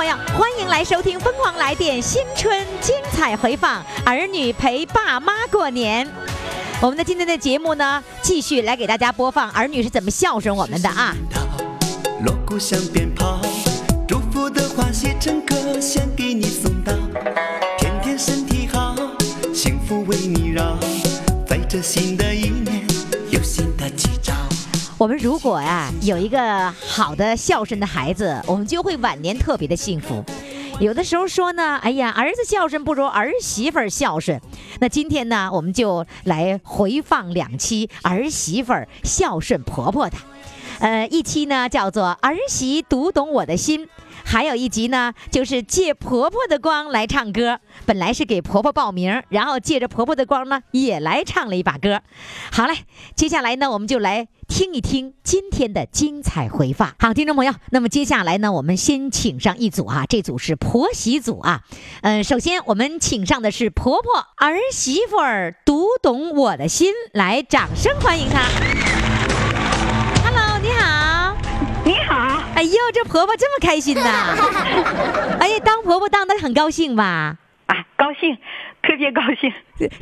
欢迎来收听《疯狂来电》新春精彩回放，儿女陪爸妈过年。我们的今天的节目呢，继续来给大家播放儿女是怎么孝顺我们的啊。锣鼓响鞭炮，祝福的话写成歌，先给你送到。天天身体好，幸福为你绕，在这新的。我们如果啊有一个好的孝顺的孩子，我们就会晚年特别的幸福。有的时候说呢，哎呀，儿子孝顺不如儿媳妇儿孝顺。那今天呢，我们就来回放两期儿媳妇儿孝顺婆婆的。呃，一期呢叫做“儿媳读懂我的心”，还有一集呢就是借婆婆的光来唱歌。本来是给婆婆报名，然后借着婆婆的光呢也来唱了一把歌。好嘞，接下来呢我们就来听一听今天的精彩回放。好，听众朋友，那么接下来呢我们先请上一组啊，这组是婆媳组啊。嗯、首先我们请上的是婆婆儿媳妇儿读懂我的心，来，掌声欢迎她。呦，这婆婆这么开心呐！哎呀，当婆婆当的很高兴吧？啊，高兴，特别高兴，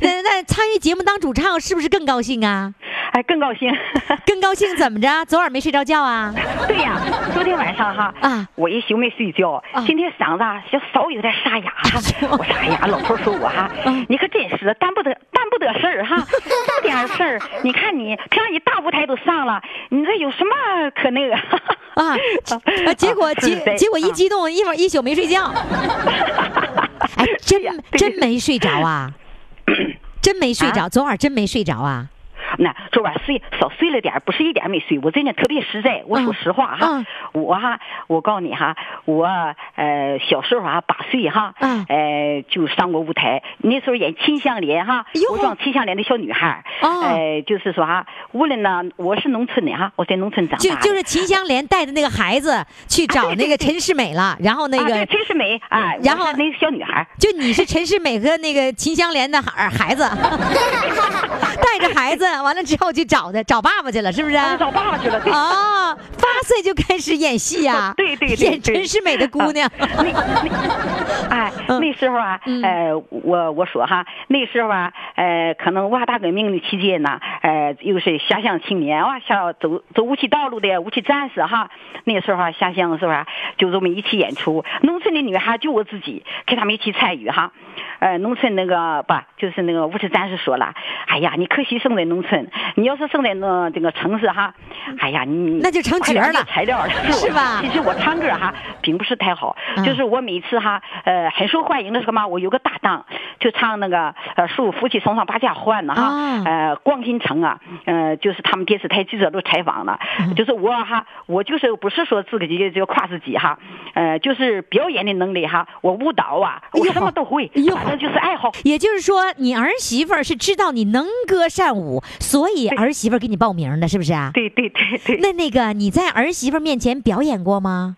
那那参与节目当主唱是不是更高兴啊？哎，更高兴。更高兴怎么着？昨晚没睡着觉啊？对呀，昨天晚上哈，啊我一宿没睡觉，啊今天嗓子啊小稍有点沙哑哈。我说哎呀，老头说我哈，嗯你可真是担不得担不得事儿哈，这么点事儿，你看你这样一大舞台都上了，你这有什么可那个？啊！呃 结果结结果一啊激动，一会儿一宿没睡觉。哎，真真没睡着啊？真没睡着，昨晚真没睡着啊？那昨晚睡少睡了点，不是一点没睡，我真的特别实在。我说实话哈，嗯我哈，我告诉你哈，我呃小时候啊八岁哈，嗯呃就上过舞台，那时候演《秦香莲》哈我装秦香莲的小女孩儿，哦呃就是说哈，无论呢我是农村的哈，我在农村长大，就就是秦香莲带着那个孩子去找那个陈世美了，然后那个陈世美啊，然后那个小女孩。就你是陈世美和那个秦香莲的孩孩子，带着孩子，完了之后就找他找爸爸去了，是不是？啊找爸爸去了，对。哦，八岁就开始演戏呀、对对对 演对陈世美的姑娘。那那，哎，嗯那时候啊，呃，我我说哈，那时候啊，呃，可能文化大革命的期间呢，呃，又是下乡青年啊，下走走武器道路的武器战士哈，那时候啊，下乡的时候啊，就这么一起演出，农村的女孩就我自己跟他们一起参与哈，呃，农村那个不，就是那个武器战士说了，哎呀，你可惜生在农村，你要是生在那这个城市哈，哎呀，你那就成角了材料了，是吧其实我唱歌哈，并不是太好，嗯就是我每次哈，呃，很受欢迎的时候嘛？我有个搭档，就唱那个呃，树夫妻送上把家欢呢哈，啊呃，光新城啊，呃，就是他们电视台记者都采访了，嗯就是我哈，我就是不是说自己就夸自己哈，呃，就是表演的能力哈，我舞蹈啊，我什么都会，哎呦反正就是爱好。也就是说，你儿媳妇儿是知道你能歌善舞，所以儿媳妇给你报名的，是不是啊？对对对对，那那个你在儿媳妇面前表演过吗？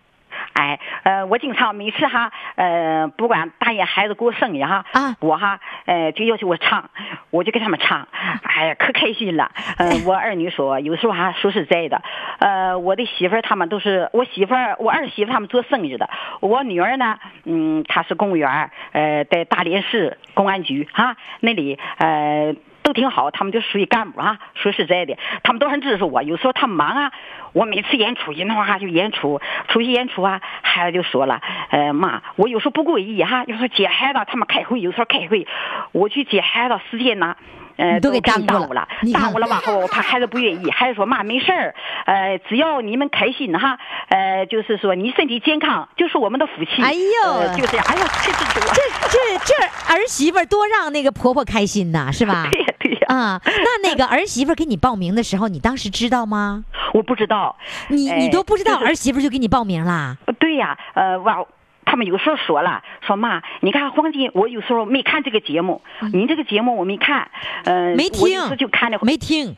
哎，呃，我经常每次哈，呃，不管大爷孩子过生日哈，啊我哈，呃，就要求我唱，我就给他们唱，哎呀，可开心了。呃，我儿女说，有时候哈，说实在的，呃，我的媳妇儿他们都是我媳妇儿，我儿媳妇他们做生意的，我女儿呢，嗯，她是公务员，呃，在大连市公安局哈那里，呃。都挺好，他们就属于干部啊。说实在的，他们都很支持我。有时候他忙啊，我每次演出一弄哈就演出，出去演出啊，孩子就说了，呃妈，我有时候不故意哈，有时候接孩子他们开会，有时候开会，我去接孩子时间呢。呃，都给给耽误了耽误了你，看耽误了吧后，我怕孩子不愿意，孩子说妈没事儿，呃，只要你们开心哈，呃，就是说你身体健康就是我们的福气。哎呦呃就这样，哎呀，这这这，这这这儿媳妇儿多让那个婆婆开心呐，是吧？对呀对呀，啊，那那个儿媳妇儿给你报名的时候，你当时知道吗？我不知道，你你哎都不知道儿媳妇儿就给你报名啦？对呀，呃，哇，他他们有时候说了，说妈，你看黄金，我有时候没看这个节目，您这个节目我没看，呃，没听我有时就看了没听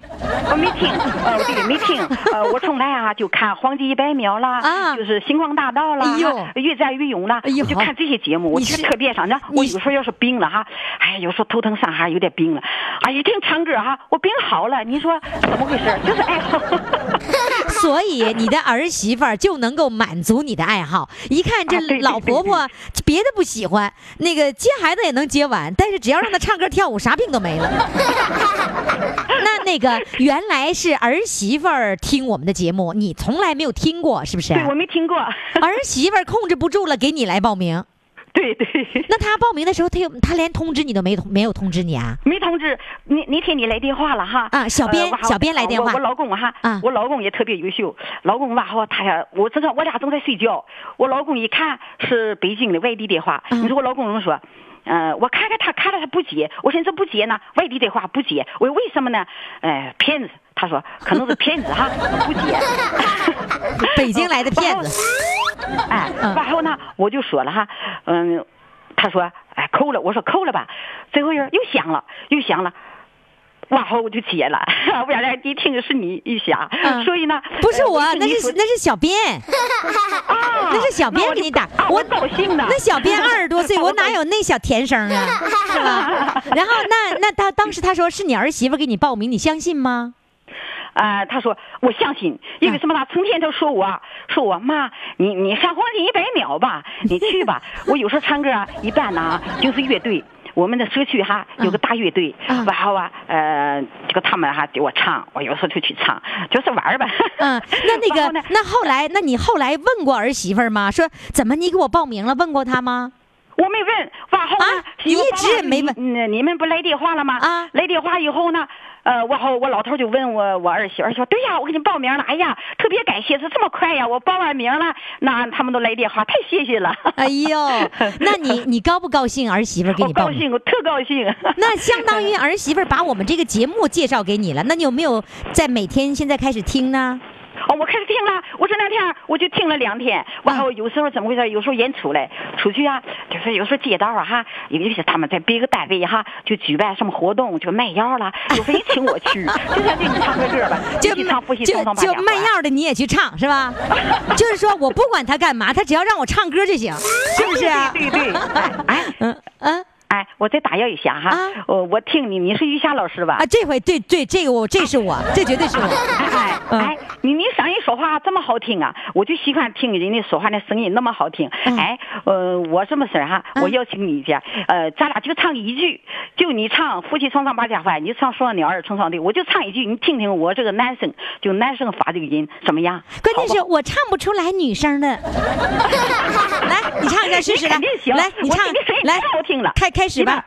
我没听，呃，对，没听，呃，我从来啊就看《黄金一百秒》啦，啊就是《星光大道》啦，哎呦越战越勇啦，哎呦我就看这些节目，我你是觉得特别上。那我有时候要是病了哈，哎，有时候头疼上哈，有点病了，哎，一听唱歌哈，我病好了，你说怎么回事？就是爱好。所以你的儿媳妇儿就能够满足你的爱好。一看这老婆婆 别的不喜欢，那个接孩子也能接完，但是只要让她唱歌跳舞，啥病都没了。那那个原来是儿媳妇儿听我们的节目，你从来没有听过，是不是？对，我没听过。儿媳妇儿控制不住了，给你来报名。对 对。那他报名的时候，他有他连通知你都没通没有通知你啊？没通知，那那天你来电话了哈？啊小编呃小编来电话我我老公哈，啊我老公也特别优秀。老公吧，哈他呀，我这个我俩正在睡觉，我老公一看是北京的外地电话，嗯你说我老公怎么说？呃，我看看他，看了他不接，我寻思不接呢，外地电话不接，我说为什么呢？呃，骗子，他说可能是骗子哈，不接。北京来的骗子。哎，嗯然后呢，我就说了哈，嗯，他说，哎，扣了，我说扣了吧，最后人又响了，又响了。然后我就接了，我原来一听是你一响，嗯所以呢，不是我，呃那是那是小编，啊那是小编给你打啊，我高兴的。那小编二十多岁，我哪有那小甜声啊，是吧？然后那那他当时他说是你儿媳妇给你报名，你相信吗？啊，他说我相信，因为什么他？成天都说我，说我妈，你你上黄金一百秒吧，你去吧。我有时候唱歌啊，一般呢就是乐队。我们的社区哈有个大乐队，嗯然后啊，呃，这个他们哈给我唱，我有时候就去唱，就是玩儿吧。嗯，那那个 后那后来，那你后来问过儿媳妇吗？说怎么你给我报名了？问过她吗？我没问，往后呢啊，你一直也没问嗯，你们不来电话了吗？啊来电话以后呢，呃，我好我老头就问我我儿媳妇儿说，对呀，我给你报名了，哎呀，特别感谢，是这么快呀，我报完名了，那他们都来电话，太谢谢了。哎呦，那你你高不高兴？儿媳妇给你报名？高兴，我特高兴。那相当于儿媳妇把我们这个节目介绍给你了。那你有没有在每天现在开始听呢？哦，我开始听了，我这两天我就听了两天，完后有时候怎么回事？有时候演出来出去啊，就是有时候街道啊哈，有一些他们在别个单位哈就举办什么活动，就卖药了，有时候也请我去，就想给你唱个歌吧，就唱复习就双双八家就卖药的你也去唱是吧？就是说我不管他干嘛，他只要让我唱歌就行，是不是啊？对对对，哎哎嗯嗯哎，我再打扰一下哈啊，我我听你，你是于霞老师吧啊，？这回对对，这个我这是我，这绝对是我。哎嗯哎，你你声音说话这么好听啊，我就喜欢听人家说话那声音那么好听。嗯哎，呃，我这么事儿哈？嗯我邀请你一下，呃，咱俩就唱一句，就你唱夫妻双双把家还，你唱双鸟儿成双对，我就唱一句，你听听我这个男生，就男生发这个音怎么样？关键是我唱不出来女生的。来，你唱一下试试来 来你唱来太好听了，开开始吧。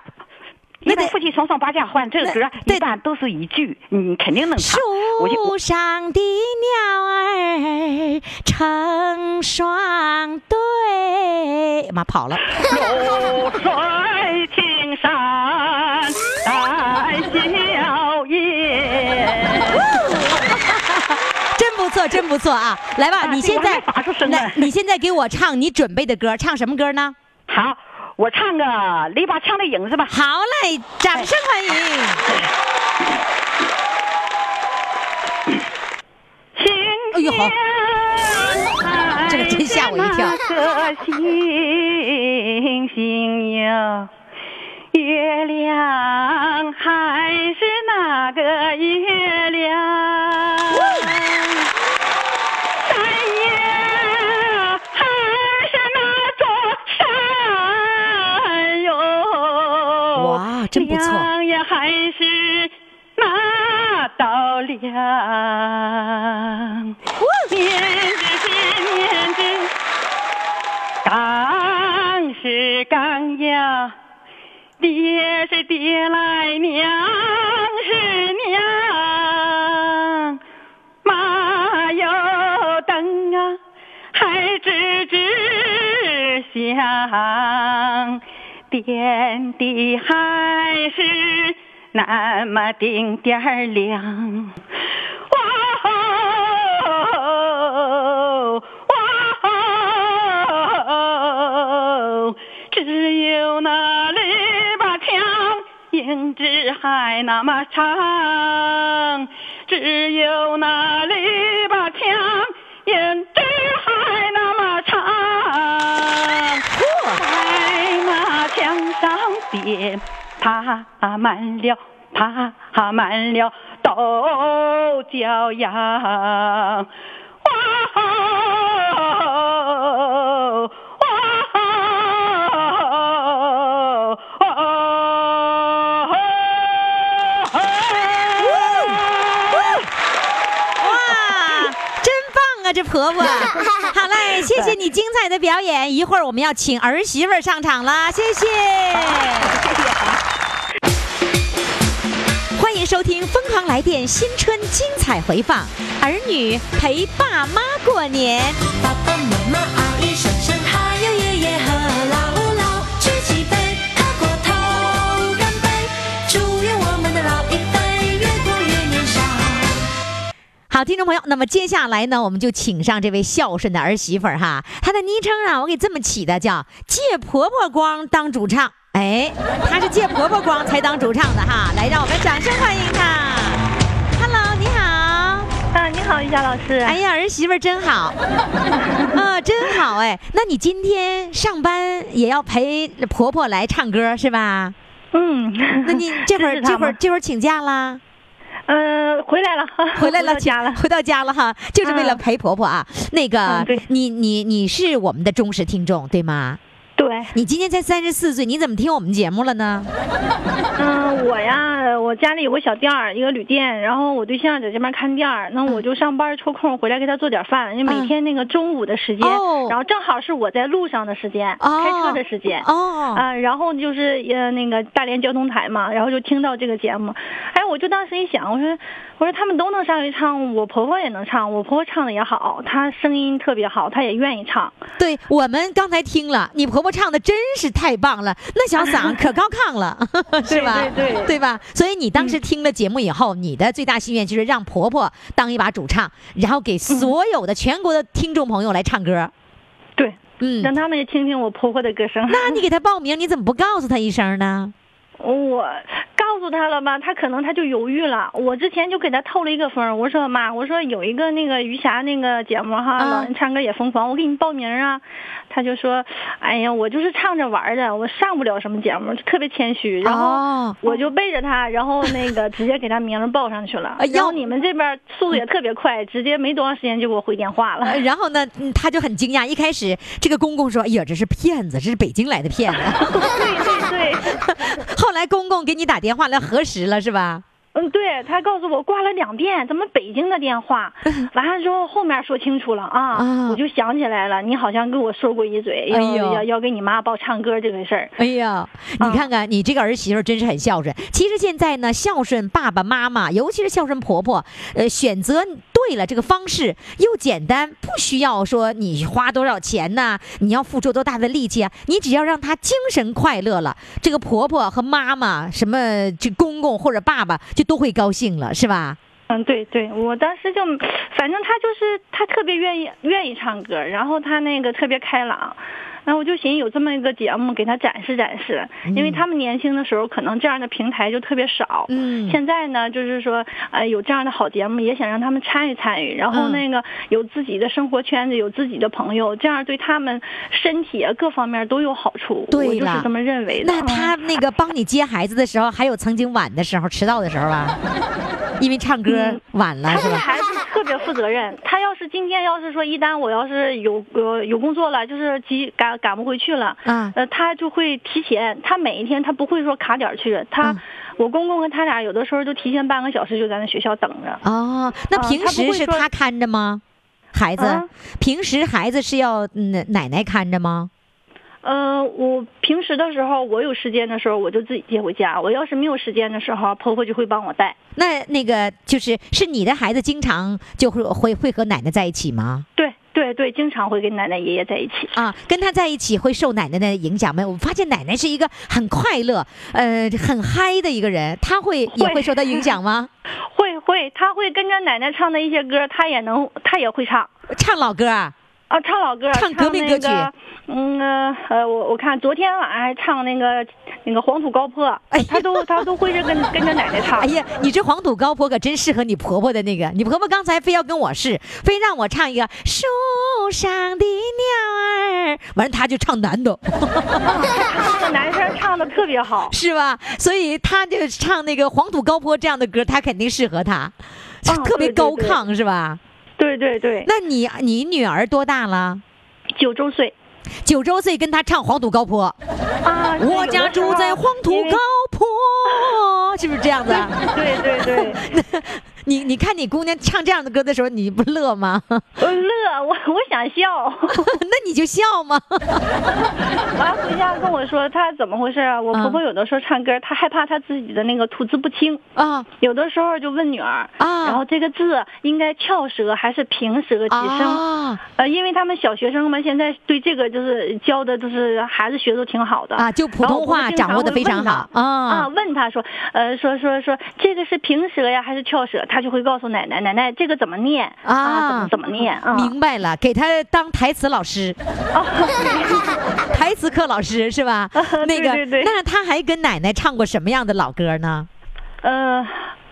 一那得夫妻双双八家欢这个歌对一般都是一句，你肯定能唱。树上的鸟儿成双对，妈跑了。流水青山带笑颜。真不错，真不错啊！来吧，啊你现在来，你现在给我唱你准备的歌，唱什么歌呢？好，我唱个篱笆墙的影子吧。好嘞，掌声欢迎！哎。呦好。这个真吓我一跳。那个星星哟，月亮还是那个月亮，那道亮。面子是面子，刚是刚呀，爹是爹来，娘是娘，马有灯啊，还吱吱响，点的还是那么丁点儿亮，哇吼，哇吼，只有那篱笆墙影子还那么长，只有那篱笆墙影子还那么长，我在那墙上写。爬满了，爬满了豆角秧。哇真棒啊，这婆婆！好嘞，谢谢你精彩的表演。一会儿我们要请儿媳妇儿上场了，谢谢。迎收听《疯狂来电》新春精彩回放，儿女陪爸妈过年。爸爸妈妈阿姨婶婶还有爷爷和姥姥，举起杯，喝过头，干杯！祝愿我们的老一辈越过越年少。好，听众朋友，那么接下来呢，我们就请上这位孝顺的儿媳妇儿哈，她的昵称啊，我给这么起的，叫借婆婆光当主唱。哎，她是借婆婆光才当主唱的哈，来，让我们掌声欢迎她。Hello，你好。啊，你好，于霞老师。哎呀，儿媳妇真好，啊，真好哎。那你今天上班也要陪婆婆来唱歌是吧？嗯，那你 这会儿这会儿这会儿请假啦？呃，回来了，回来了，到家了。回到家了哈，就是为了嗯陪婆婆啊。那个嗯，你你你是我们的忠实听众对吗？对，你今年才三十四岁，你怎么听我们节目了呢？嗯、我呀，我家里有个小店儿，一个旅店，然后我对象在这边看店儿，那我就上班抽空回来给他做点饭，因为嗯。每天那个中午的时间，哦。然后正好是我在路上的时间，哦。开车的时间。哦，啊，然后就是呃那个大连交通台嘛，然后就听到这个节目，哎，我就当时一想，我说我说他们都能上去唱，我婆婆也能唱，我婆婆唱的也好，她声音特别好，她也愿意唱。对我们刚才听了，你婆婆唱的真是太棒了，那小嗓 可高亢了，是吧？对对对吧？所以你当时听了节目以后，你的最大心愿就是让婆婆当一把主唱，然后给所有的全国的听众朋友来唱歌。对，嗯，让他们也听听我婆婆的歌声。那你给 她报名，你怎么不告诉她一声呢？我告诉他了吧，他可能他就犹豫了。我之前就给他透了一个风儿，我说妈，我说有一个那个余霞那个节目哈，啊老人唱歌也疯狂，我给你报名啊。他就说，哎呀，我就是唱着玩儿的，我上不了什么节目，特别谦虚。然后哦我就背着他，然后那个直接给他名儿报上去了。然后你们这边速度也特别快，直接没多长时间就给我回电话了。呃然后呢，他就很惊讶。一开始这个公公说：“哎呀，这是骗子，这是北京来的骗子。对 对对。” 后来公公给你打电话来核实了，是吧？嗯，对他告诉我挂了两遍，咱们北京的电话？完了之后后面说清楚了啊，啊我就想起来了，你好像跟我说过一嘴，要、要要给你妈报唱歌这个事儿。哎呀，你啊看看你这个儿媳妇儿真是很孝顺。其实现在呢，孝顺爸爸妈妈，尤其是孝顺婆婆，呃，选择对了这个方式又简单，不需要说你花多少钱呐、你要付出多大的力气啊，你只要让她精神快乐了，这个婆婆和妈妈，什么这公公或者爸爸就都会高兴了，是吧？嗯，对对，我当时就，反正他就是他特别愿意愿意唱歌，然后他那个特别开朗。然后我就寻思有这么一个节目给他展示展示，因为他们年轻的时候可能这样的平台就特别少，嗯现在呢就是说呃有这样的好节目，也想让他们参与参与，然后嗯那个有自己的生活圈子，有自己的朋友，这样对他们身体啊各方面都有好处，对就是这么认为的。那他嗯那个帮你接孩子的时候，还有曾经晚的时候、迟到的时候吧？因为唱歌嗯晚了他是吧？对孩子特别负责任。他要是今天要是说一旦我要是有有有工作了，就是急赶赶不回去了，嗯呃，他就会提前。他每一天他不会说卡点儿去，他、嗯我公公和他俩有的时候就提前半个小时就在那学校等着。哦，那啊平时是他看着吗？孩子，啊平时孩子是要嗯奶奶看着吗？呃，我平时的时候，我有时间的时候，我就自己接回家；我要是没有时间的时候，婆婆就会帮我带。那那个就是是你的孩子经常就会会会和奶奶在一起吗？对对对，经常会跟奶奶爷爷在一起。啊，跟他在一起会受奶奶的影响吗？我发现奶奶是一个很快乐、呃很嗨的一个人，他会也会会受到影响吗？会 会，他会跟着奶奶唱的一些歌，他也能，他也会唱。唱老歌啊？啊，唱老歌，唱革命歌曲那个嗯呃呃，我我看昨天晚上还唱那个那个黄土高坡，哎他都他都会是跟 跟着奶奶唱。哎呀，你这黄土高坡可真适合你婆婆的那个。你婆婆刚才非要跟我试，非让我唱一个树上的鸟儿，完了她就唱男的，那个男生唱的特别好。是吧？所以他就唱那个黄土高坡这样的歌，他肯定适合她，就嗯特别对对对高亢，是吧？对对对，那你你女儿多大了？九周岁。九周岁跟她唱黄土高坡，啊，我家住在黄土高坡，是不是这样子啊？对对对，你你看你姑娘唱这样的歌的时候，你不乐吗？我乐，我我想笑。那你就笑嘛。完了回家跟我说她怎么回事啊？我婆婆有的时候唱歌，她害怕她自己的那个吐字不清，啊有的时候就问女儿啊然后这个字应该翘舌还是平舌几声？啊呃，因为他们小学生们现在对这个就是教的，就是孩子学的挺好的啊，就普通话掌握的非常好啊啊，问他说，呃，说说说这个是平舌呀还是翘舌？他就会告诉奶奶，奶奶这个怎么念啊怎么怎么念啊？明白了，给他当台词老师，台词课老师是吧？那个，对对对那他还跟奶奶唱过什么样的老歌呢？呃，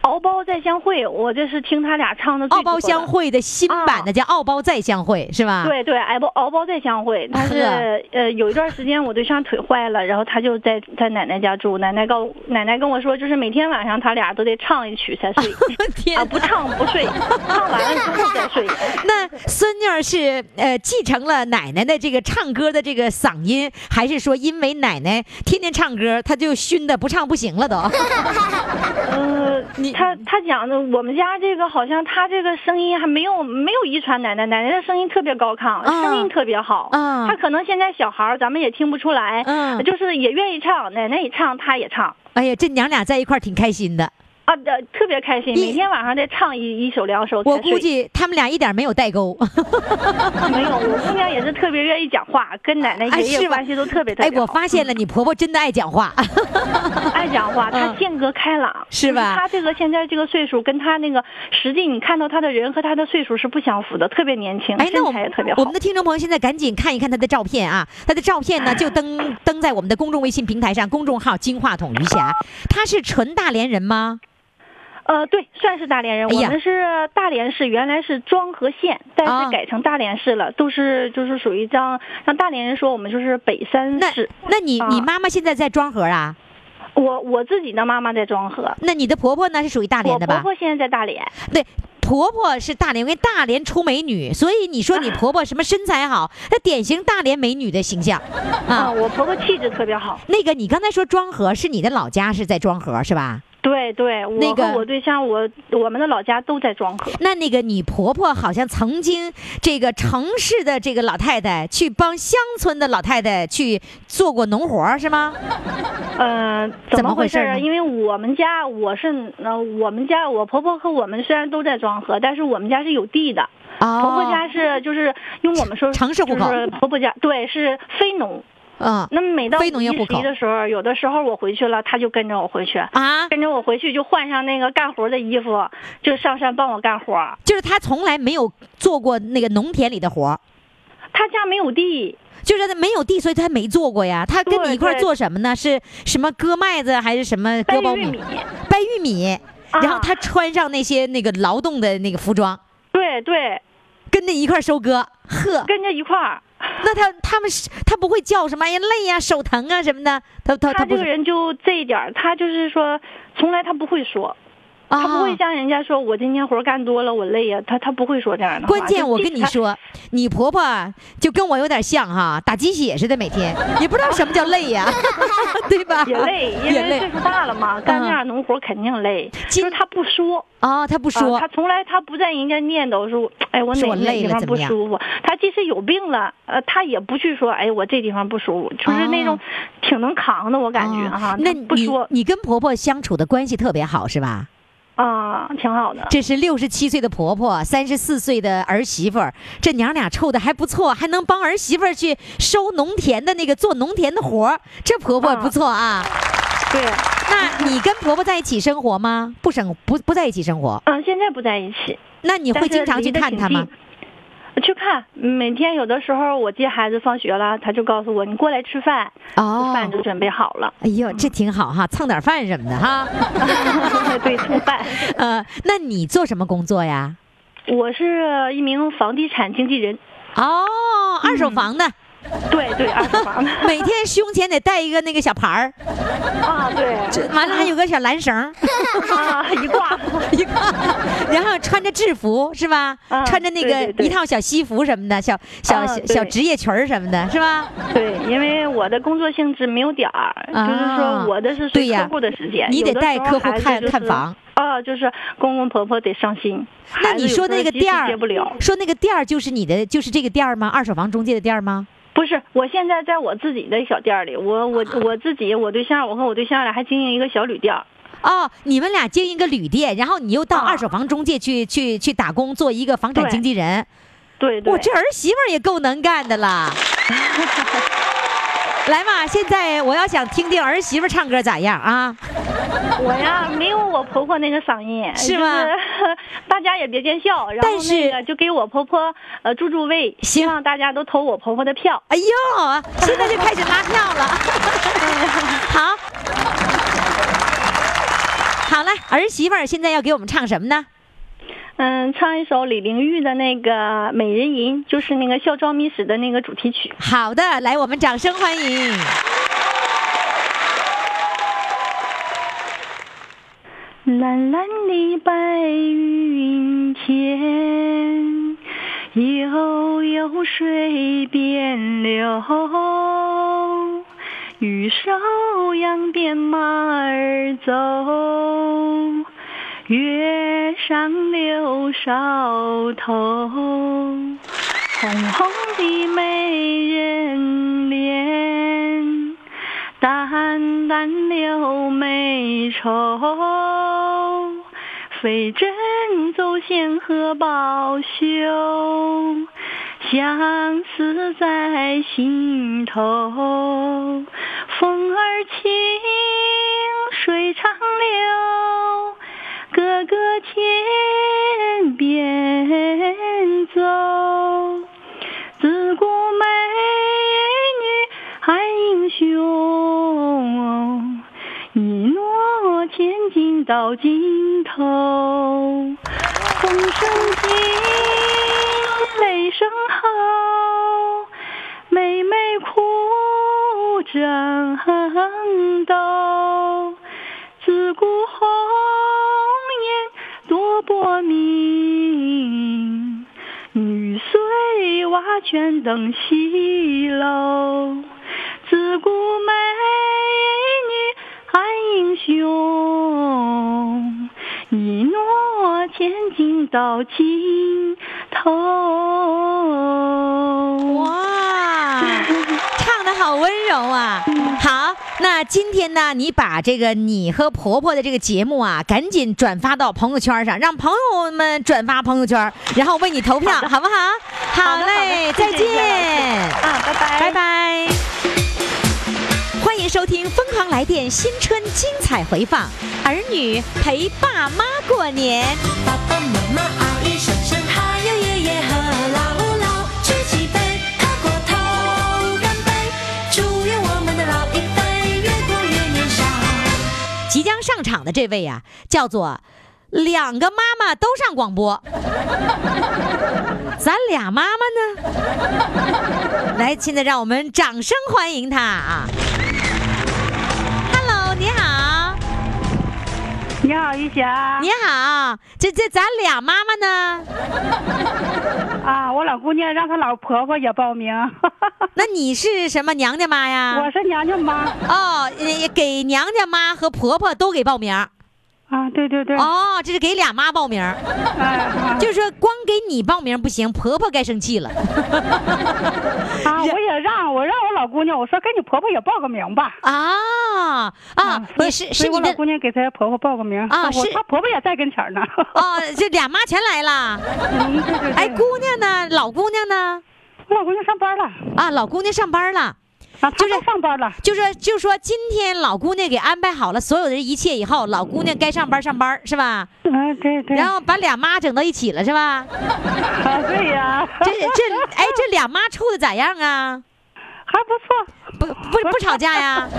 敖包再相会，我这是听他俩唱的最敖包相会的新版的叫《敖包再相会》是吧？对对，敖包敖包再相会，他是呵呃有一段时间我对象腿坏了，然后他就在在奶奶家住，奶奶告奶奶跟我说，就是每天晚上他俩都得唱一曲才睡，天啊不唱不睡，唱完了之后再睡。那孙女儿是呃继承了奶奶的这个唱歌的这个嗓音，还是说因为奶奶天天唱歌，她就熏的不唱不行了都？呃你，他他讲的，我们家这个好像他这个声音还没有没有遗传奶奶，奶奶的声音特别高亢，啊声音特别好。啊他可能现在小孩儿咱们也听不出来，嗯就是也愿意唱，奶奶也唱，他也唱。哎呀，这娘俩在一块儿挺开心的。啊，呃，特别开心，每天晚上在唱一一首两首。我估计他们俩一点没有代沟。没有，我姑娘也是特别愿意讲话，跟奶奶爷爷关系都特别特哎，别好。我发现了，你婆婆真的爱讲话。爱讲话，她嗯性格开朗，是吧她这个现在这个岁数，跟她那个实际你看到她的人和她的岁数是不相符的，特别年轻，哎，那身我们材也特别好。我们的听众朋友现在赶紧看一看她的照片啊，她的照片呢就登登在我们的公众微信平台上，公众号“金话筒余霞”。她是纯大连人吗？呃，对，算是大连人。哎我们是大连市，原来是庄河县，但啊是改成大连市了，都是就是属于让让大连人说我们就是北三那市。那你啊你妈妈现在在庄河啊？我我自己的妈妈在庄河，那你的婆婆呢是属于大连的吧？婆婆现在在大连。对，婆婆是大连，因为大连出美女，所以你说你婆婆什么身材好，那典型大连美女的形象啊，啊。我婆婆气质特别好。那个你刚才说庄河是你的老家是在庄河是吧？对对，那个我和我对象，我我们的老家都在庄河。那那个你婆婆好像曾经这个城市的这个老太太去帮乡村的老太太去做过农活儿是吗？嗯、怎怎么回事呢么回事啊？因为我们家我是呃，我们家我婆婆和我们虽然都在庄河，但是我们家是有地的。哦，婆婆家是就是用我们说城市户口就是婆婆家对是非农。嗯那么每到非农业五一十户口一的时候，有的时候我回去了，他就跟着我回去。啊，跟着我回去就换上那个干活的衣服，就上山帮我干活。就是他从来没有做过那个农田里的活儿。她家没有地，就是他没有地，所以他没做过呀。他跟你一块做什么呢？是什么割麦子还是什么割苞米掰玉米？。掰玉米。啊然后他穿上那些那个劳动的那个服装，对对，跟着一块收割。呵，跟着一块儿。那他他们是她不会叫什么哎呀累呀、手疼啊什么的。他他他这个人就这一点儿，他就是说，从来他不会说，他不会啊像人家说我今天活儿干多了我累呀，他他不会说这样的话。关键我跟你说，你婆婆就跟我有点像哈，打鸡血似的，每天也不知道什么叫累呀，对吧？也累，因为岁数大了嘛，干这嗯样农活肯定累。今就是他不说，啊，她不啊说他从来他不在人家念叨说，哎，我哪地方不舒服。他即使有病了，呃，他也不去说，哎，我这地方不舒服，就是那种哦挺能扛的，我感觉啊哈。那你不说你跟婆婆相处的关系特别好是吧？啊，挺好的。这是六十七岁的婆婆，三十四岁的儿媳妇儿，这娘俩处的还不错，还能帮儿媳妇儿去收农田的那个做农田的活儿，这婆婆不错啊。对，那你跟婆婆在一起生活吗？不生不不在一起生活，嗯，现在不在一起。那你会经常去看她吗近？去看，每天有的时候我接孩子放学了，他就告诉我你过来吃饭，哦饭就准备好了。哎呦，这挺好哈，蹭点饭什么的哈。对，蹭饭。呃，那你做什么工作呀？我是一名房地产经纪人，哦，二手房的，对对，二手房 每天胸前得带一个那个小牌儿，啊，对，这完了还有个小蓝绳儿，啊一挂，一挂，然后穿着制服是吧？啊穿着那个一套小西服什么的，小小啊小小职业裙儿什么的，是吧？对，因为我的工作性质没有点儿，就是说我的是对呀随客户的时间，你得带客户看就是看房。啊，就是公公婆婆得上心。那你说那个店儿说那个店儿就是你的，就是这个店儿吗？二手房中介的店儿吗？不是，我现在在我自己的小店儿里，我我我自己，我对象，我和我对象俩还经营一个小旅店儿。哦，你们俩经营一个旅店，然后你又到啊二手房中介去、去去打工，做一个房产经纪人。对对，我这儿媳妇儿也够能干的啦。来嘛，现在我要想听听儿媳妇儿唱歌咋样啊？我呀没有我婆婆那个嗓音，是吗就是 大家也别见笑，然后那个就给我婆婆呃助助威，希望大家都投我婆婆的票。哎呦，现在就开始拉票了。好，好嘞，儿媳妇儿现在要给我们唱什么呢？嗯，唱一首李玲玉的那个《美人吟》，就是那个《孝庄秘史》的那个主题曲。好的，来，我们掌声欢迎。蓝蓝的白云天，悠悠水边流。玉手扬鞭马儿走，月上柳梢头。红红的美人脸，淡淡柳眉愁。飞针走线荷包绣，相思在心头。风儿轻，水长流，到尽头。风声紧，雷声吼，妹妹哭争斗。自古红颜多薄命，女随瓦全登西楼。自古美英雄，一诺千金到尽头。哇，唱的好温柔啊！好，那今天呢，你把这个你和婆婆的这个节目啊，赶紧转发到朋友圈上，让朋友们转发朋友圈，然后为你投票，好不好？好嘞，再见。啊，拜拜，拜拜。迎收听《疯狂来电》新春精彩回放，儿女陪爸妈过年。爸爸妈妈、阿姨、婶婶，还有爷爷和姥姥，举起杯，喝过头，干杯！祝愿我们的老一辈越过越年少。即将上场的这位啊，叫做两个妈妈都上广播，咱俩妈妈呢？来，现在让我们掌声欢迎她啊你好，玉霞。你好，这这咱俩妈妈呢？啊，我老姑娘让她老婆婆也报名。那你是什么娘家妈呀？我是娘家妈。哦，呃给娘家妈和婆婆都给报名。啊，对对对。哦，这是给俩妈报名，就是说光给你报名不行，婆婆该生气了。啊，我也让我让我老姑娘，我说给你婆婆也报个名吧。啊啊，你是所以所以我老姑娘给她婆婆报个名啊是她婆婆也在跟前儿呢。哦，这俩妈全来了。嗯，对对对。哎，姑娘呢？老姑娘呢？我老姑娘上班了。啊，老姑娘上班了。啊，就是上班了。就是就说今天老姑娘给安排好了所有的一切以后，老姑娘该上班上班是吧？嗯，对对。然后把俩妈整到一起了是吧？啊，对呀，这这 哎，这俩妈处的咋样啊？还不错。不不不吵架呀？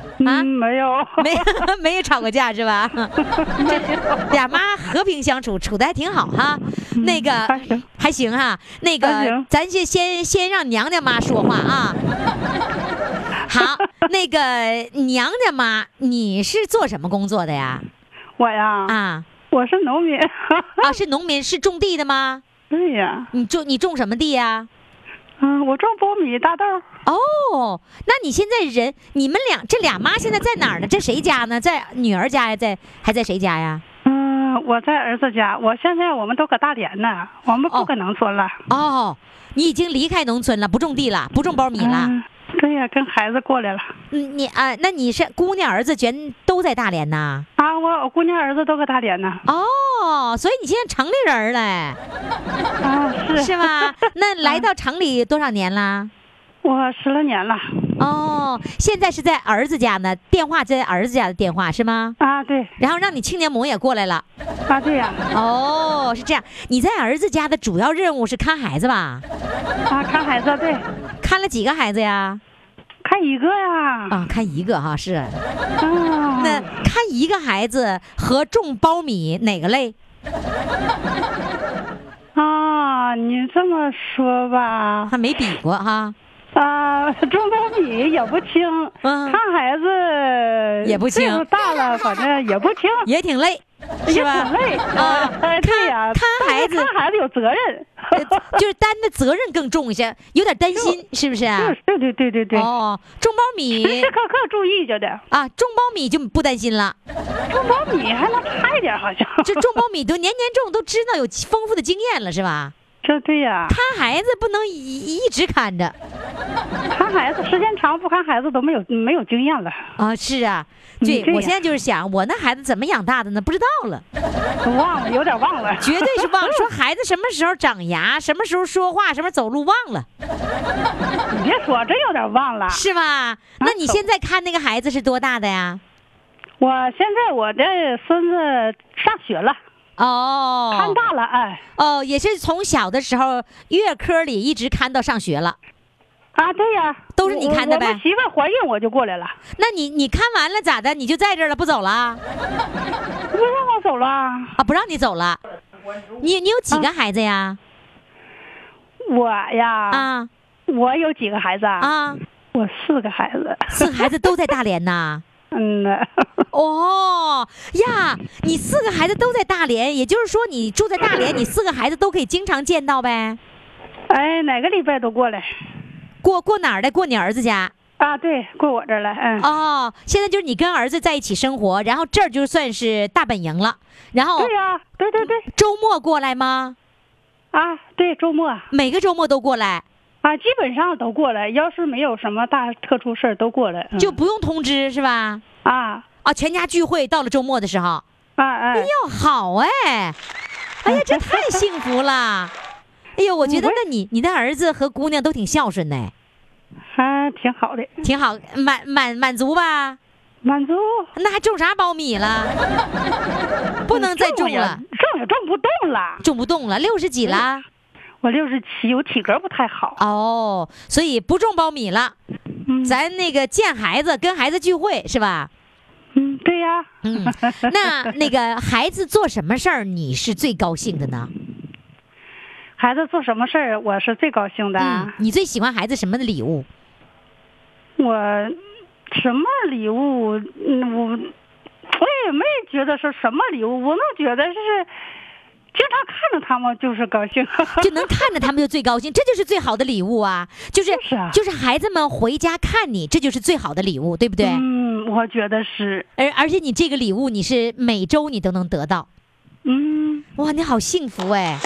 啊嗯，没有。没 没有吵过架是吧？这 俩妈和平相处，处的还挺好哈。那个还行还行哈。那个咱先先先让娘家妈说话啊。好，那个娘家妈，你是做什么工作的呀？我呀，啊我是农民。啊，是农民，是种地的吗？对呀，你种你种什么地呀？嗯，我种苞米、大豆。哦，那你现在人，你们俩这俩妈现在在哪儿呢？这谁家呢？在女儿家呀？在还在谁家呀？嗯，我在儿子家。我现在我们都搁大连呢，我们哦不搁农村了。哦，你已经离开农村了，不种地了，不种苞米了。嗯，对呀，跟孩子过来了。嗯，你啊，那你是姑娘儿子全都在大连呐？啊，我我姑娘儿子都搁大连呢。哦，所以你现在城里人儿嘞，啊，是是吧？那来到城里多少年啦？我十来年了。哦，现在是在儿子家呢，电话在儿子家的电话是吗？啊，对，然后让你亲家母也过来了。啊，对呀，哦，是这样。你在儿子家的主要任务是看孩子吧？啊，看孩子，对，看了几个孩子呀？看一个呀。啊，看一个哈，是。啊，那看一个孩子和种苞米哪个累？啊，你这么说吧，还没比过哈。啊，种苞米也不轻，嗯看孩子也不轻大了，反正也不轻，也挺累，是也吧？挺累啊呃 对呀，看看孩子看孩子有责任，呃就是担的责任更重一些，有点担心，是不是啊？对对对对对，哦，种苞米时时刻刻注意着的，啊，种苞米就不担心了。种苞米还能差一点，好像。这种苞米都年年种，都知道有丰富的经验了，是吧？这对呀，看孩子不能一一直看着看孩子时间长不看孩子都没有没有经验了，啊，是啊。对，我现在就是想，我那孩子怎么养大的呢？不知道了，忘了有点忘了。绝对是忘了。说孩子什么时候长牙，什么时候说话，什么走路忘了，你别说，真有点忘了。是吧？那你现在看那个孩子是多大的呀？我现在我的孙子上学了，看哦大了，哎，哦，也是从小的时候月科里一直看到上学了。啊，对呀，都是你看的呗我我媳妇怀孕我就过来了，那你你看完了咋的？你就在这儿了，不走了不让我走了。啊？不让你走了？你你有几个孩子呀？我呀，啊我有几个孩子啊？啊，我四个孩子。四个孩子都在大连呐。嗯呐，哦呀，你四个孩子都在大连，也就是说你住在大连，你四个孩子都可以经常见到呗？哎，哪个礼拜都过来。过过哪儿的？过你儿子家？啊，对，过我这儿来，嗯。哦，现在就是你跟儿子在一起生活，然后这儿就算是大本营了。然后对呀、对对对，周末过来吗？啊，对，周末每个周末都过来，啊，基本上都过来。要是没有什么大特殊事儿，都过来。嗯就不用通知是吧？啊啊，全家聚会到了周末的时候，啊哎，呦，好哎，哎呀，这太幸福了。哎呦，我觉得那你你的儿子和姑娘都挺孝顺的，还挺好的，挺好，满满满足吧？满足。那还种啥苞米了？不能再种了，种也种不动了。种不动了，六十几了我六十七，我体格不太好。哦，所以不种苞米了。嗯咱那个见孩子，跟孩子聚会是吧？嗯，对呀。嗯，那 那个孩子做什么事儿你是最高兴的呢？孩子做什么事儿，我是最高兴的。嗯，你最喜欢孩子什么的礼物？我什么礼物？嗯，我我也没觉得是什么礼物，我能觉得是经常看着他们就是高兴。就能看着他们就最高兴，这就是最好的礼物啊！就是就是啊就是孩子们回家看你，这就是最好的礼物，对不对？嗯，我觉得是。而而且你这个礼物你是每周你都能得到，嗯，哇，你好幸福哎！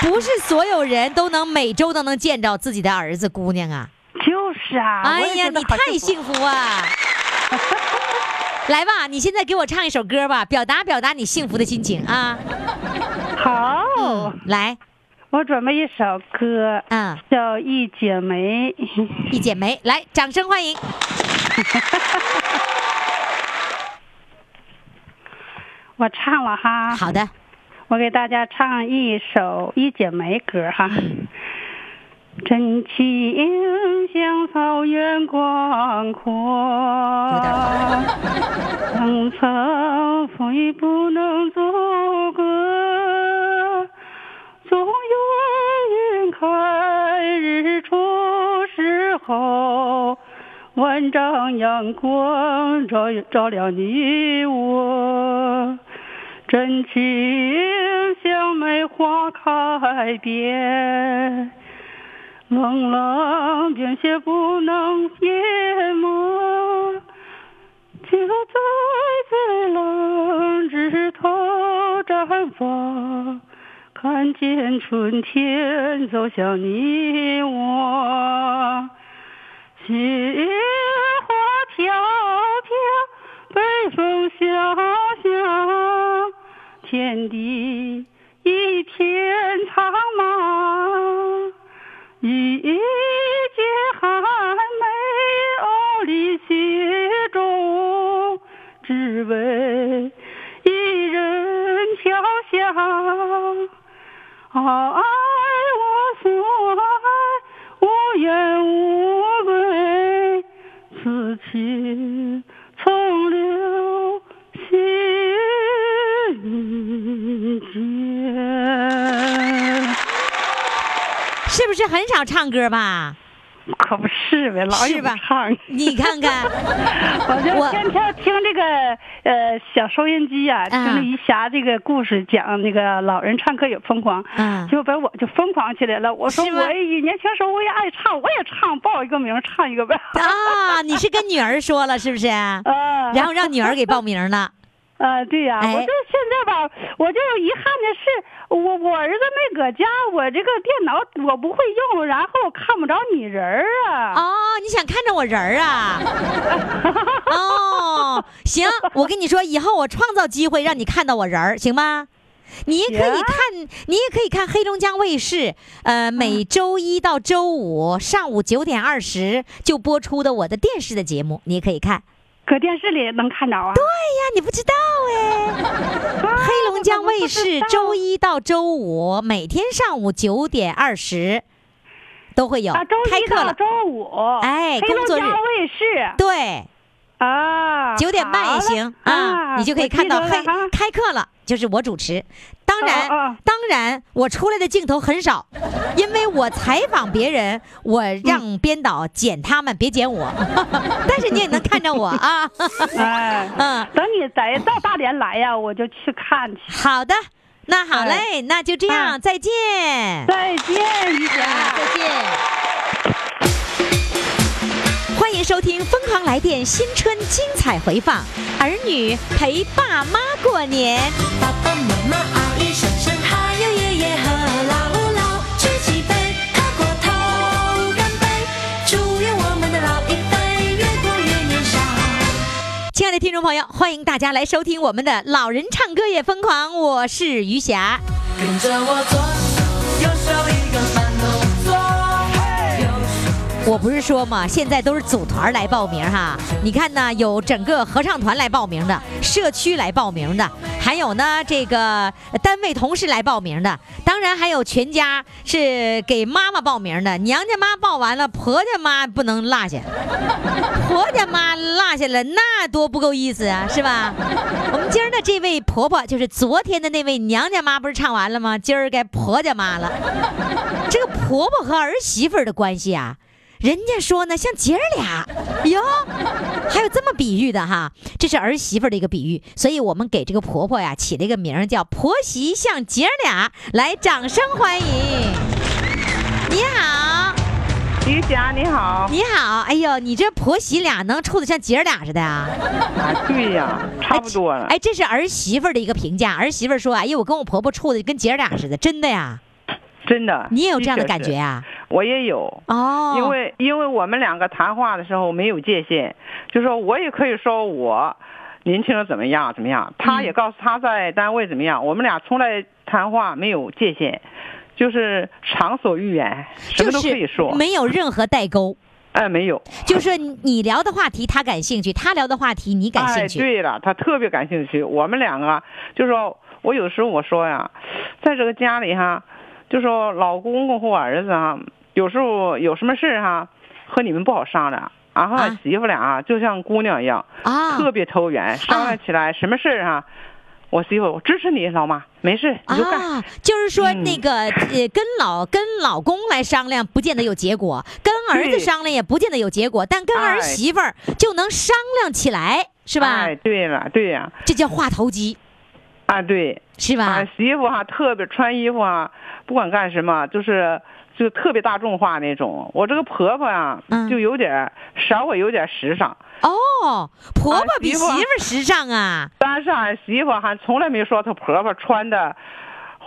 不是所有人都能每周都能见着自己的儿子姑娘啊！就是啊。哎呀，你太幸福啊！来吧，你现在给我唱一首歌吧，表达表达你幸福的心情啊！好。嗯，来，我准备一首歌，嗯，叫《一剪梅》。一剪梅，来，掌声欢迎。我唱了哈，好的，我给大家唱一首《一剪梅》歌哈。真情像草原广阔，层层风雨不能阻隔，万丈阳光照照亮你我。真情像梅花开遍。冷冷冰雪不能淹没，就在最冷枝头绽放，看见春天走向你我。雪花飘飘，北风萧萧，天地一片苍茫。一介寒梅傲立雪中，只为一人飘香。啊情从留心间。是不是很少唱歌吧？可不是呗，老有唱。你看看，我就天天听这个呃小收音机呀、嗯听余霞这个故事，讲那个老人唱歌也疯狂，嗯就把我就疯狂起来了。我说我也年轻时候我也爱唱，我也唱，报一个名唱一个呗。啊，你是跟女儿说了是不是？啊，然后让女儿给报名了。啊，对呀、哎我就现在吧，我就遗憾的是，我我儿子没搁家，我这个电脑我不会用，然后看不着你人儿啊。哦，你想看着我人儿啊？哦，行，我跟你说，以后我创造机会让你看到我人儿，行吗？你也可以看，你也可以看黑龙江卫视，呃，每周一到周五上午九点二十就播出的我的电视的节目，你也可以看。搁电视里能看着啊？对呀，你不知道哎，黑龙江卫视周一到周五每天上午九点二十都会有开课了，周五，哎黑龙工作日。江卫视。对，啊，九点半也行啊，你就可以看到黑开课了，就是我主持。当然，当然，我出来的镜头很少，因为我采访别人，我让编导剪他们，别剪我。但是你也能看着我啊。哎，嗯，等你再到大连来呀，我就去看去。好的，那好嘞，那就这样，嗯再见。再见，于姐。再见。欢迎收听《疯狂来电》新春精彩回放，儿女陪爸妈过年。爸爸妈妈、亲爱的听众朋友，欢迎大家来收听我们的《老人唱歌也疯狂》，我是余霞。跟着我左手右手我不是说嘛，现在都是组团来报名哈。你看呢，有整个合唱团来报名的，社区来报名的，还有呢这个单位同事来报名的，当然还有全家是给妈妈报名的。娘家妈报完了，婆家妈不能落下，婆家妈落下了，那多不够意思啊，是吧？我们今儿的这位婆婆，就是昨天的那位娘家妈，不是唱完了吗？今儿该婆家妈了。这个婆婆和儿媳妇的关系啊，人家说呢像姐儿俩哟，还有这么比喻的哈，这是儿媳妇的一个比喻，所以我们给这个婆婆呀起了一个名儿叫婆媳像姐儿俩，来掌声欢迎。你好，于霞你好，你好，哎呦，你这婆媳俩能处的像姐儿俩似的啊？啊对呀，差不多了。哎，这是儿媳妇的一个评价，儿媳妇儿说，哎呦，我跟我婆婆处的跟姐儿俩似的，真的呀？真的，你也有这样的？感觉啊？我也有。哦，因为因为我们两个谈话的时候没有界限，就说我也可以说我年轻人怎么样怎么样，他也告诉他在单位怎么样，我们俩从来谈话没有界限，就是畅所欲言，什么都可以说。没有任何代沟，哎，没有。就是你聊的话题他感兴趣，他聊的话题你感兴哎，趣。对了，他特别感兴趣。我们两个就是说，我有时候我说呀，在这个家里哈，就说老公公和我儿子哈，有时候有什么事儿哈，和你们不好商量。然后啊媳妇俩啊，就像姑娘一样，啊。特别投缘，商量起来什么事儿哈，我媳妇我支持你，老妈，没事你就干。啊，就是说嗯。那个、呃，跟老跟老公来商量，不见得有结果；跟儿子商量也不见得有结果，但跟儿哎媳妇儿就能商量起来，是吧？哎，对了，对呀、这叫话头机，啊，对，是吧？俺媳妇哈特别穿衣服啊，不管干什么，就是就特别大众化那种。我这个婆婆啊，嗯就有点儿稍微有点时尚，哦，婆婆比媳妇儿时尚啊！但是俺媳妇还从来没说她婆婆穿的。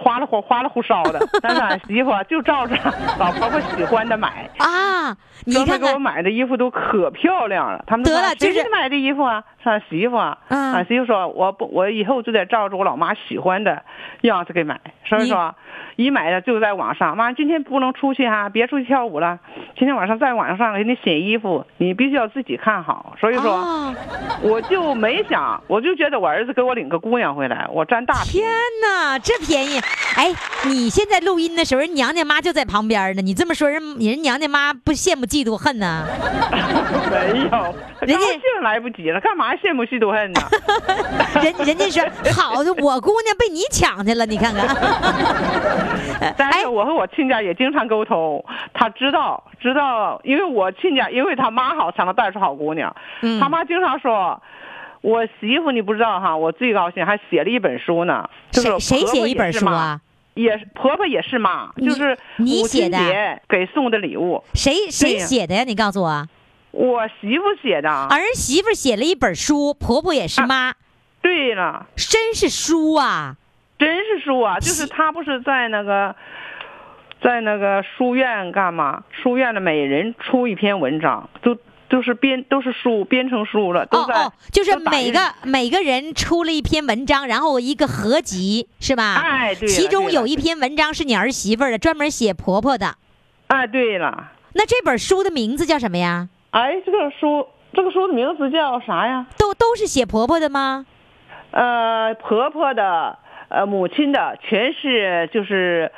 花里胡花里胡哨的，但是俺媳妇就照着老婆婆喜欢的买，啊，你专门给我买的衣服都可漂亮了。他们说得了就是谁给你买的衣服啊？是俺媳妇啊。嗯俺媳妇说，我不，我以后就得照着我老妈喜欢的样子给买。所以说，一买的就在网上，妈，今天不能出去哈、别出去跳舞了。今天晚上在网上给你选衣服，你必须要自己看好。所以说，哦，我就没想，我就觉得我儿子给我领个姑娘回来，我占大便宜。天哪，这便宜！哎，你现在录音的时候，人娘家妈就在旁边呢。你这么说，人人娘家妈不羡慕嫉妒恨呢？没有，人家高兴来不及了，干嘛羡慕嫉妒恨呢？人人家说好的，我姑娘被你抢去了，你看看。哎 但是我和我亲家也经常沟通，他知道知道，因为我亲家因为他妈好才能带出好姑娘，嗯他妈经常说。我媳妇你不知道哈，我最高兴还写了一本书呢，就是谁谁婆婆写一本？书啊？也是婆婆也是妈，就是你写的节给送的礼物，谁谁写的呀？你告诉我。我媳妇写的。儿媳妇写了一本书，婆婆也是妈，对了，真是书啊！真是书啊，就是她不是在那个，在那个书院干嘛？书院的每人出一篇文章，都都是编都是书编成书了，都在哦哦，就是每个每个人出了一篇文章，然后一个合集是吧？哎对其中有一篇文章是你儿媳妇的，专门写婆婆的。哎对了，那这本书的名字叫什么呀？哎这个书这个书的名字叫啥呀？都都是写婆婆的吗？呃，婆婆的。呃，母亲的全是就是，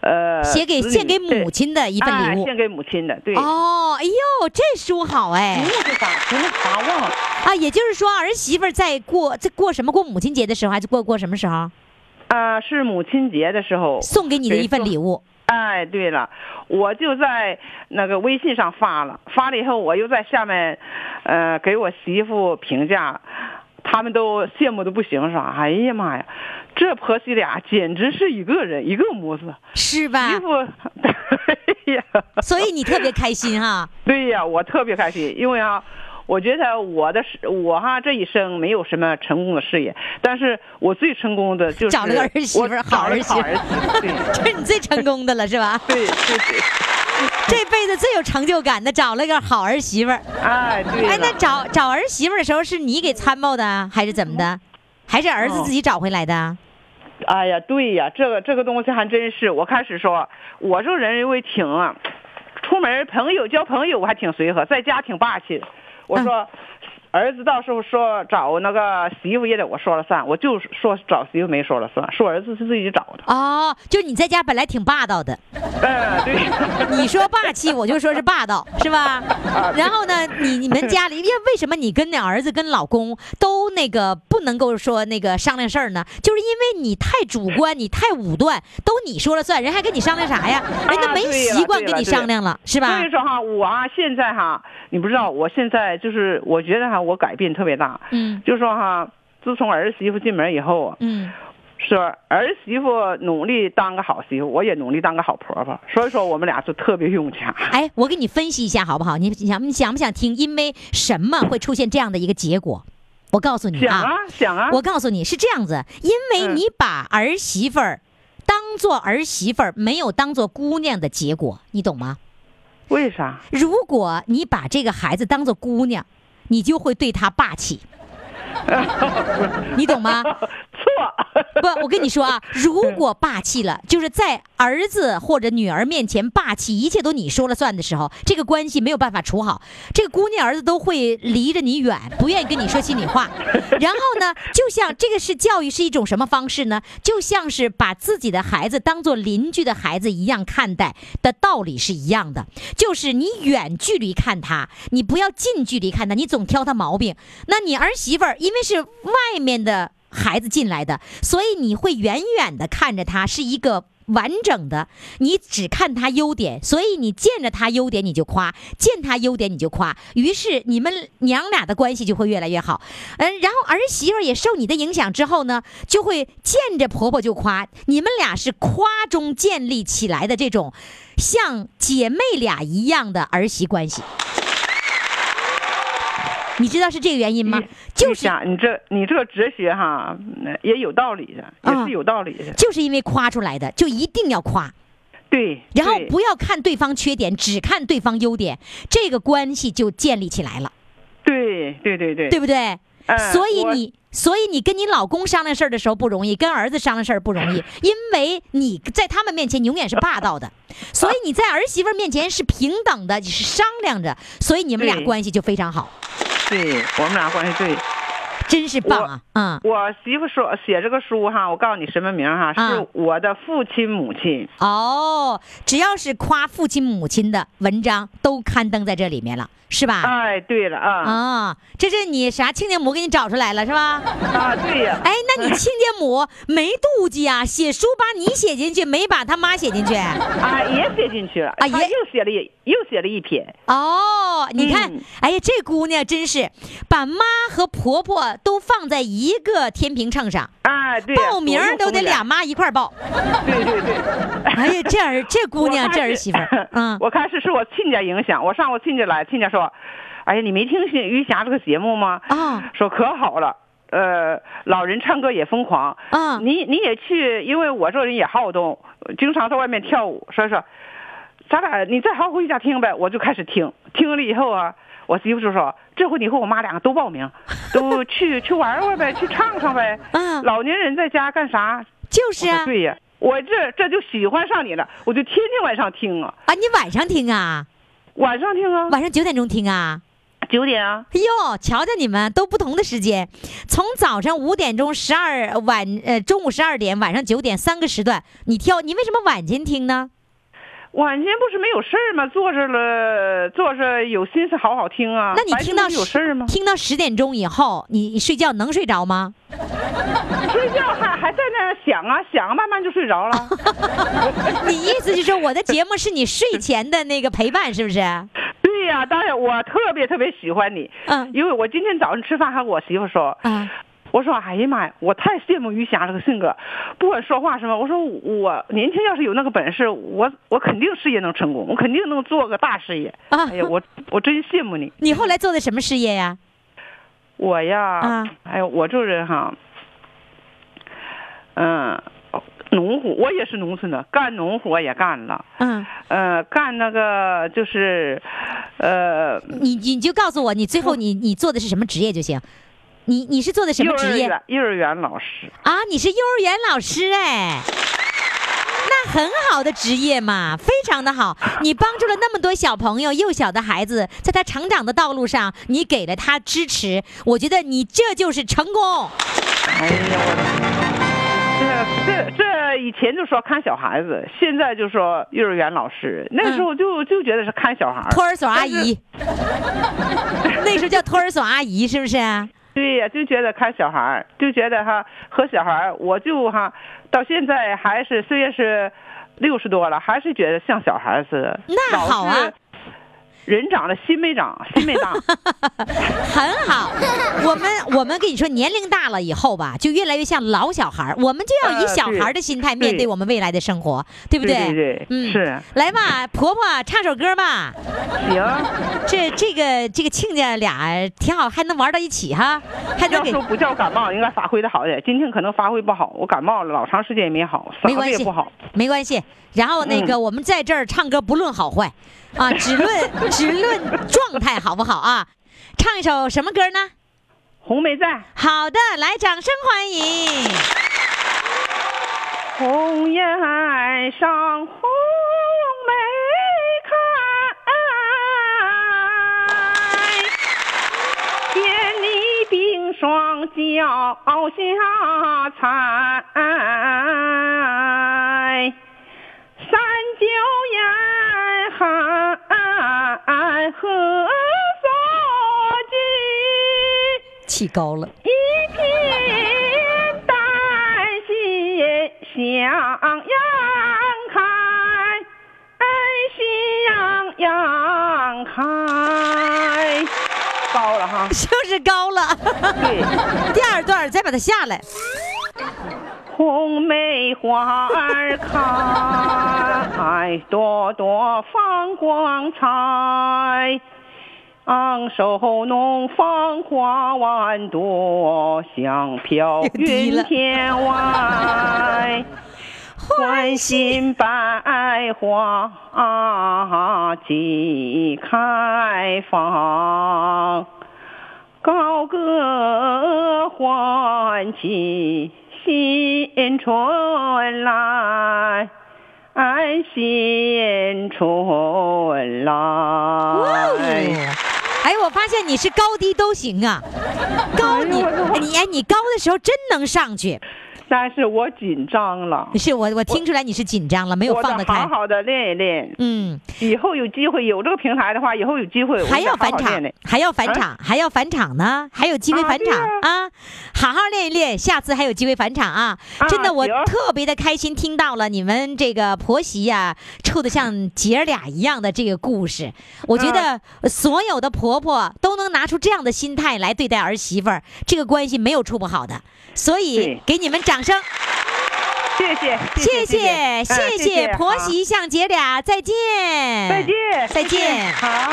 呃，写给献给母亲的一份礼物哎献给母亲的，对。哦，哎呦，这书好哎题目是啥？题目啥忘了？啊！也就是说，儿媳妇儿在过在过什么过母亲节的时候，还是过过什么时候啊、是母亲节的时候送给你的一份礼物。物？哎，对了，我就在那个微信上发了，发了以后，我又在下面，呃，给我媳妇评价，他们都羡慕的不行，说，哎呀妈呀，这婆媳俩简直是一个人一个模子，是吧媳？妇，对呀，所以你特别开心哈。对呀，我特别开心，因为啊。我觉得我的事，我哈这一生没有什么成功的事业，但是我最成功的就是找了个儿媳妇好儿媳妇 这是你最成功的了，是吧？对对对，这辈子最有成就感的，找了个好儿媳妇儿。哎对了。哎，那找找儿媳妇儿的时候，是你给参谋的，还是怎么的？还是儿子哦自己找回来的？哎呀，对呀，这个这个东西还真是。我开始说，我这个人因为挺啊，出门朋友交朋友我还挺随和，在家挺霸气。我说，儿子到时候说找那个媳妇也得我说了算，我就说找媳妇没说了算，说儿子是自己找的。哦，就你在家本来挺霸道的，嗯，对。你说霸气，我就说是霸道，是吧？然后呢，你你们家里，因为为什么你跟你儿子跟老公都那个不能够说那个商量事儿呢？就是因为你太主观，你太武断，都你说了算，人还跟你商量啥呀？人家没习惯跟你商量了，是吧所以？说哈，我啊现在哈，你不知道，我现在就是我觉得哈，我改变特别大。嗯就说哈，自从儿媳妇进门以后啊，嗯，是儿媳妇努力当个好媳妇，我也努力当个好婆婆，所以说我们俩就特别融洽。哎，我给你分析一下好不好？你你想你想不想听？因为什么会出现这样的一个结果？我告诉你想啊想啊，我告诉你是这样子，因为嗯你把儿媳妇儿当做儿媳妇儿，没有当做姑娘的结果，你懂吗？为啥？如果你把这个孩子当做姑娘，你就会对他霸气，你懂吗？错，不，我跟你说啊，如果霸气了，就是在儿子或者女儿面前霸气，一切都你说了算的时候，这个关系没有办法处好，这个姑娘儿子都会离着你远，不愿意跟你说心里话。然后呢，就像这个是教育是一种什么方式呢？就像是把自己的孩子当做邻居的孩子一样看待的道理是一样的，就是你远距离看他，你不要近距离看他，你总挑他毛病。那你儿媳妇儿因为是外面的孩子进来的，所以你会远远的看着他是一个。完整的，你只看他优点，所以你见着他优点你就夸，见他优点你就夸，于是你们娘俩的关系就会越来越好。嗯，然后儿媳妇也受你的影响之后呢，就会见着婆婆就夸，你们俩是夸中建立起来的这种像姐妹俩一样的儿媳关系。你知道是这个原因吗？就是你这你这个哲学哈，嗯也有道理的，也啊是有道理的。就是因为夸出来的，就一定要夸。对，然后不要看对方缺点，只看对方优点，这个关系就建立起来了，对对对对对不对？所以你，所以你跟你老公商量事儿的时候不容易，跟儿子商量事儿不容易，因为你在他们面前永远是霸道的，所以你在儿媳妇儿面前是平等的，你是商量着，所以你们俩关系就非常好，对我们俩关系对。真是棒啊！嗯，我媳妇说写这个书哈，我告诉你什么名哈，啊是我的父亲母亲。哦，只要是夸父亲母亲的文章都刊登在这里面了，是吧？哎，对了啊啊，这是你啥亲家母给你找出来了是吧？啊，对呀，哎，那你亲家母没妒忌啊？写书把你写进去，没把他妈写进去？啊也写进去了，啊也又写了一又写了一篇。哦，你看，嗯哎呀，这姑娘真是把妈和婆婆都放在一个天平秤上，啊，对呀，报名都得俩妈一块儿报。对对对。哎呀，这儿这姑娘这儿媳妇儿，嗯，我开始是我亲家影响，我上我亲家来，亲家说：“哎呀，你没听于霞这个节目吗？啊说可好了。”呃，老人唱歌也疯狂啊你你也去，因为我这人也好动，经常在外面跳舞。所以说，咱俩你再好好回家听呗。我就开始听，听了以后啊，我媳妇就说：“这回你和我妈两个都报名，都去去玩玩呗，去唱唱呗。嗯老年人在家干啥？就是啊，对呀，我这这就喜欢上你了，我就天天晚上听啊，啊，你晚上听啊，晚上听啊，晚上九点钟听啊。九点啊，哎呦，瞧瞧你们都不同的时间，从早上五点钟、十二晚呃中午十二点、晚上九点三个时段，你挑，你为什么晚间听呢？晚间不是没有事儿吗？坐着了，坐着有心思好好听啊。那你听到有事儿吗？听到十点钟以后，你你睡觉能睡着吗？睡觉还还在那儿想啊想啊，慢慢就睡着了。你意思就是说我的节目是你睡前的那个陪伴，是不是？对呀、当然我特别特别喜欢你，嗯因为我今天早上吃饭还和我媳妇说，啊，我说哎呀妈呀，我太羡慕于霞这个性格，不管说话什么，我说我年轻要是有那个本事，我我肯定事业能成功，我肯定能做个大事业。啊哎呀，我我真羡慕你。你后来做的什么事业呀？我呀，啊哎呀，我这人哈，嗯、农活，我也是农村的，干农活也干了，嗯，呃，干那个就是，呃，你你就告诉我，你最后你你做的是什么职业就行。你你是做的什么职业园幼儿园老师，啊？你是幼儿园老师哎。那很好的职业嘛，非常的好。你帮助了那么多小朋友、幼小的孩子，在他成长的道路上，你给了他支持，我觉得你这就是成功。哎呀，我这这这以前就说看小孩子，现在就说幼儿园老师，那时候就、就觉得是看小孩儿。托儿所阿姨，那时候叫托儿所阿姨，是不是？对呀，就觉得看小孩儿，就觉得哈和小孩儿，我就哈到现在还是虽然是六十多了，还是觉得像小孩儿似的。那好啊人长了心没长，心没大。很好，我们我们跟你说，年龄大了以后吧，就越来越像老小孩儿。我们就要以呃小孩儿的心态面对对我们未来的生活，对不对对对嗯，是来吧，婆婆唱首歌吧。行，这这个这个亲家俩挺好，还能玩到一起哈，还能给要说不叫感冒，应该发挥的好点。今天可能发挥不好，我感冒了，老长时间也没好，嗓没关系子也不好。，没关系。然后那个、嗯我们在这儿唱歌不论好坏，啊，只论只论状态好不好啊？唱一首什么歌呢？红梅赞。好的，来，掌声欢迎。上红梅开，见你冰霜脚下踩，三九严寒何所惧？气高了。一片丹心向阳开，喜洋洋开。高了哈，就是高了。对，第二段再把它下来。红梅花儿开，朵朵放光彩。昂首弄芳花万朵，香飘云天外。欢欣百花齐开放，高歌欢庆新春来，新春来。哎，我发现你是高低都行啊，高你哎你哎你高的时候真能上去，但是我紧张了，是我我听出来你是紧张了，没有放得开好。好的练一练。嗯，以后有机会有这个平台的话，以后有机会还要返场还要返场，还要返场呢，还有机会返场啊啊！好好练一练，下次还有机会返场啊！啊真的，我特别的开心，听到了你们这个婆媳呀、处的像姐儿俩一样的这个故事。我觉得所有的婆婆都能拿出这样的心态来对待儿媳妇儿，这个关系没有处不好的。所以给你们掌声，谢谢。谢谢谢谢谢婆媳像姐俩，再见，再见。再见。好。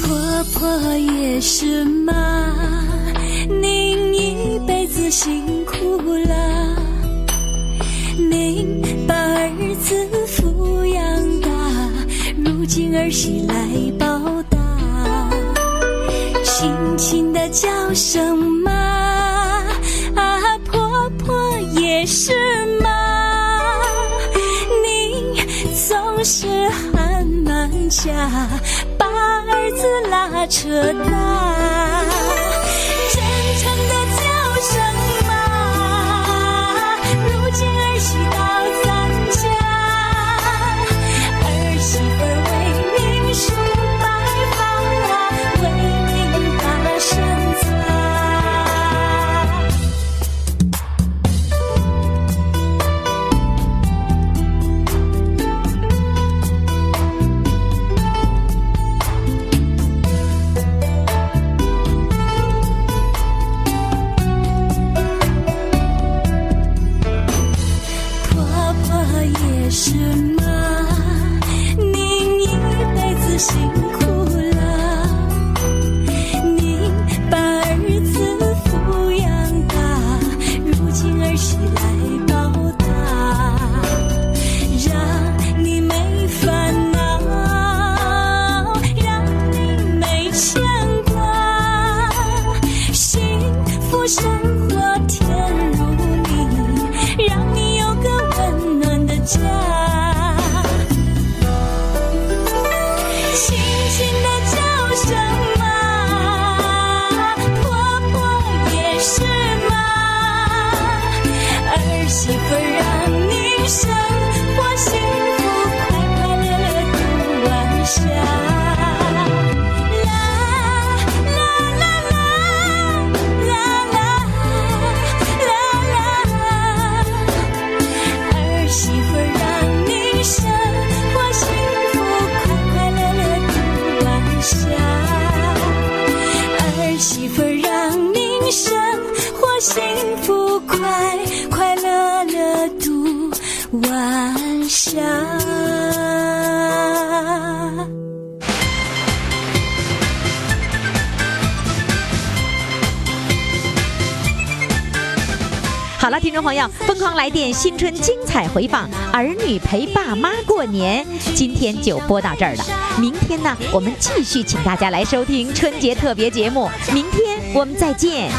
婆婆也是辛苦了，您把儿子抚养大，如今儿媳来报答，轻轻的叫声妈，啊，婆婆也是妈。您总是喊满家，把儿子拉扯大，朋友，疯狂来电新春精彩回放，儿女陪爸妈过年，今天就播到这儿了。明天呢，我们继续请大家来收听春节特别节目。明天我们再见。